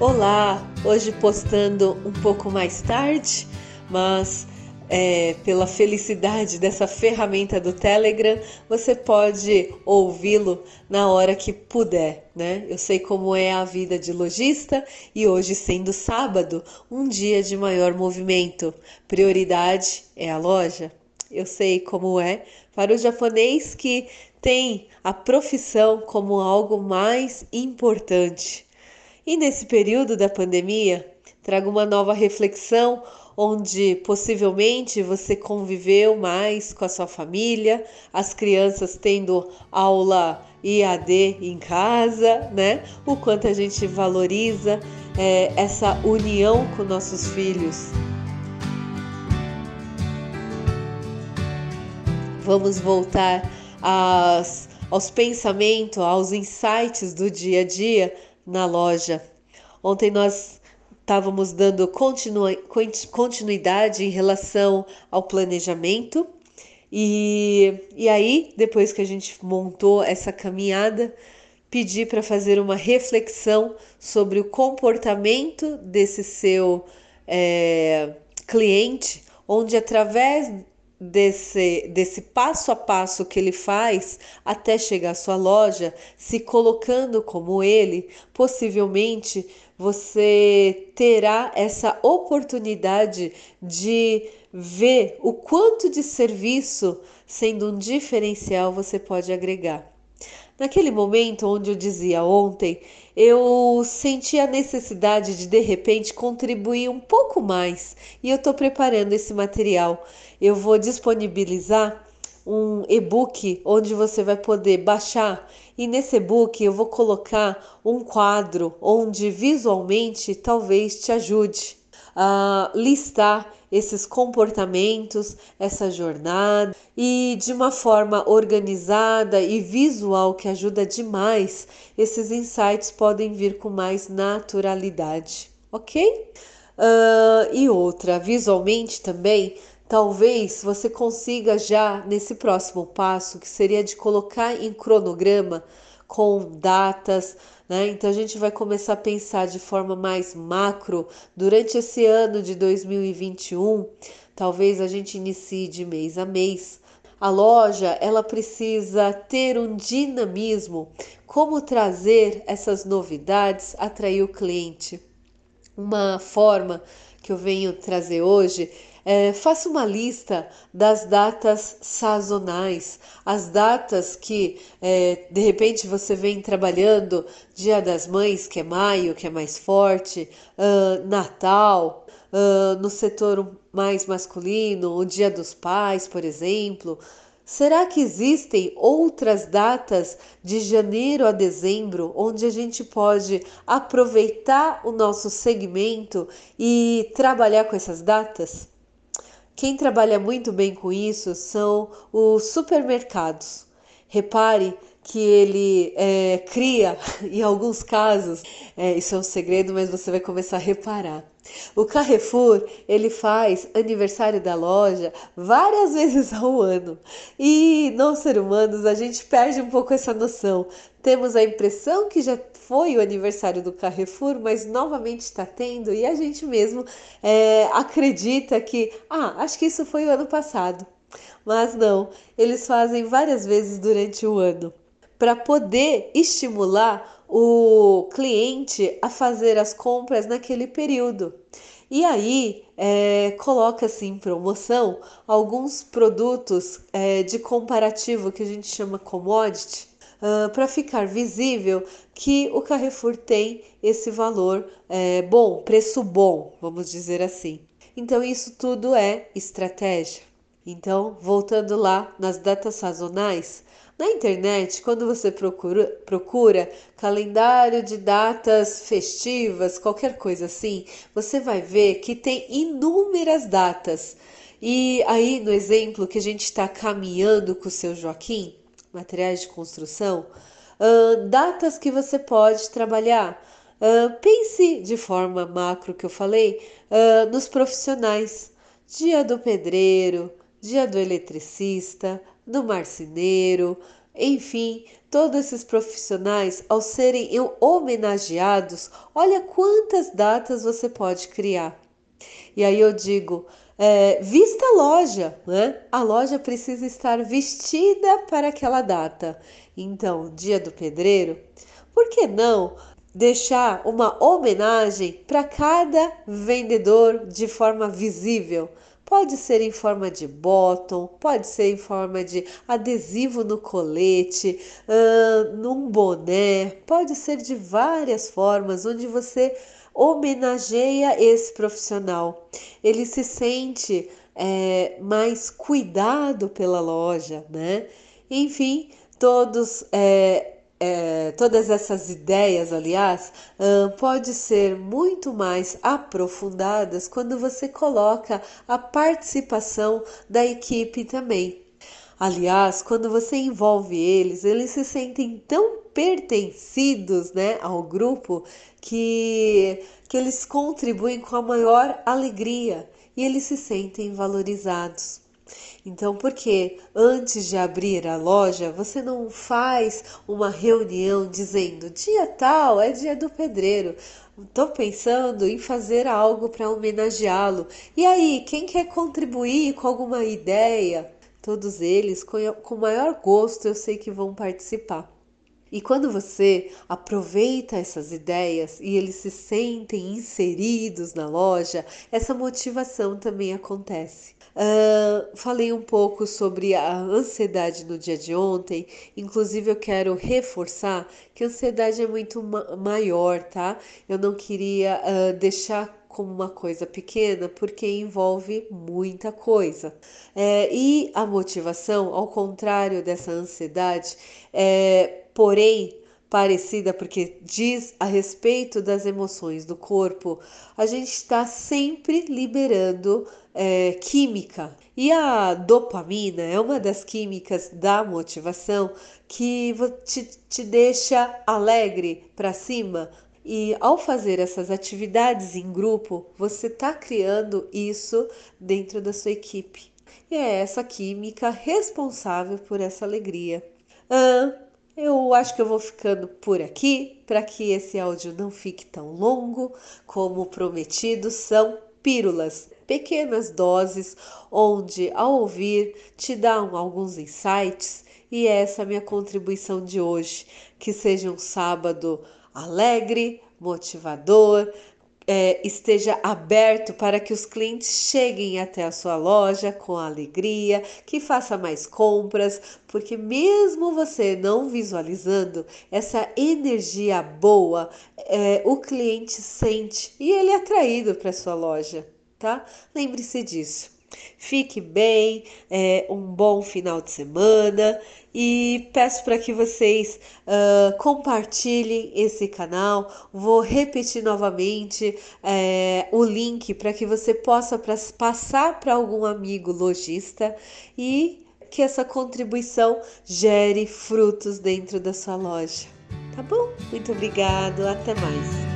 Olá, hoje postando um pouco mais tarde, mas é, pela felicidade dessa ferramenta do Telegram, você pode ouvi-lo na hora que puder, né? Eu sei como é a vida de lojista e hoje, sendo sábado, um dia de maior movimento, prioridade é a loja. Eu sei como é para o japonês que tem a profissão como algo mais importante. E nesse período da pandemia, trago uma nova reflexão onde possivelmente você conviveu mais com a sua família, as crianças tendo aula IAD em casa, né? O quanto a gente valoriza é, essa união com nossos filhos. Vamos voltar às, aos pensamentos, aos insights do dia a dia na loja. Ontem nós estávamos dando continu, continuidade em relação ao planejamento. E, e aí, depois que a gente montou essa caminhada, pedi para fazer uma reflexão sobre o comportamento desse seu é, cliente, onde através desse, desse passo a passo que ele faz até chegar à sua loja, se colocando como ele, possivelmente você terá essa oportunidade de ver o quanto de serviço, sendo um diferencial, você pode agregar. Naquele momento onde eu dizia ontem, eu senti a necessidade de de repente contribuir um pouco mais. E eu estou preparando esse material. Eu vou disponibilizar um e-book onde você vai poder baixar. E nesse e-book eu vou colocar um quadro onde visualmente talvez te ajude a listar esses comportamentos, essa jornada e de uma forma organizada e visual que ajuda demais, esses insights podem vir com mais naturalidade, ok? Uh, e outra, visualmente também, talvez você consiga já nesse próximo passo, que seria de colocar em cronograma com datas, né? Então a gente vai começar a pensar de forma mais macro durante esse ano de 2021. Talvez a gente inicie de mês a mês. A loja ela precisa ter um dinamismo. Como trazer essas novidades, atrair o cliente? Uma forma que eu venho trazer hoje é, faça uma lista das datas sazonais, as datas que é, de repente você vem trabalhando, Dia das Mães, que é maio, que é mais forte, uh, Natal, uh, no setor mais masculino, o Dia dos Pais, por exemplo. Será que existem outras datas de janeiro a dezembro onde a gente pode aproveitar o nosso segmento e trabalhar com essas datas? Quem trabalha muito bem com isso são os supermercados. Repare que ele é, cria, em alguns casos, é, isso é um segredo, mas você vai começar a reparar. O Carrefour ele faz aniversário da loja várias vezes ao ano e nós seres humanos a gente perde um pouco essa noção. Temos a impressão que já foi o aniversário do Carrefour, mas novamente está tendo e a gente mesmo é, acredita que, ah, acho que isso foi o ano passado. Mas não, eles fazem várias vezes durante o ano para poder estimular o cliente a fazer as compras naquele período. E aí é, coloca assim em promoção alguns produtos é, de comparativo que a gente chama commodity uh, para ficar visível que o Carrefour tem esse valor é, bom, preço bom, vamos dizer assim. Então, isso tudo é estratégia. Então, voltando lá nas datas sazonais, na internet, quando você procura, procura calendário de datas festivas, qualquer coisa assim, você vai ver que tem inúmeras datas. E aí, no exemplo que a gente está caminhando com o seu Joaquim, materiais de construção, uh, datas que você pode trabalhar. Uh, pense de forma macro que eu falei uh, nos profissionais. Dia do pedreiro, dia do eletricista, do marceneiro, Enfim, todos esses profissionais, ao serem homenageados, olha quantas datas você pode criar. E aí eu digo, é, vista a loja, né? A loja precisa estar vestida para aquela data. Então, dia do pedreiro, por que não deixar uma homenagem para cada vendedor de forma visível? Pode ser em forma de bottom, pode ser em forma de adesivo no colete, uh, num boné, pode ser de várias formas, onde você homenageia esse profissional. Ele se sente é, mais cuidado pela loja, né? Enfim, todos é, é, todas essas ideias, aliás, uh, pode ser muito mais aprofundadas quando você coloca a participação da equipe também. Aliás, quando você envolve eles, eles se sentem tão pertencidos né, ao grupo que, que eles contribuem com a maior alegria e eles se sentem valorizados. Então, por que antes de abrir a loja você não faz uma reunião dizendo dia tal é dia do pedreiro? Estou pensando em fazer algo para homenageá-lo. E aí, quem quer contribuir com alguma ideia? Todos eles, com o maior gosto, eu sei que vão participar. E quando você aproveita essas ideias e eles se sentem inseridos na loja, essa motivação também acontece. Uh, falei um pouco sobre a ansiedade no dia de ontem, inclusive eu quero reforçar que a ansiedade é muito ma maior, tá? Eu não queria uh, deixar como uma coisa pequena porque envolve muita coisa. É, e a motivação, ao contrário dessa ansiedade, é, porém, parecida, porque diz a respeito das emoções do corpo, a gente está sempre liberando é, química. E a dopamina é uma das químicas da motivação que te, te deixa alegre para cima. E ao fazer essas atividades em grupo, você está criando isso dentro da sua equipe. E é essa química responsável por essa alegria. Ah, eu acho que eu vou ficando por aqui para que esse áudio não fique tão longo. Como prometido, são pílulas, pequenas doses, onde ao ouvir te dão alguns insights. E essa é a minha contribuição de hoje. Que seja um sábado alegre, motivador, é, esteja aberto para que os clientes cheguem até a sua loja com alegria, que faça mais compras, porque mesmo você não visualizando essa energia boa, é, o cliente sente e ele é atraído para sua loja, tá? Lembre-se disso. Fique bem, é, um bom final de semana e peço para que vocês uh, compartilhem esse canal. Vou repetir novamente é, o link para que você possa passar para algum amigo lojista e que essa contribuição gere frutos dentro da sua loja. Tá bom? Muito obrigado, até mais.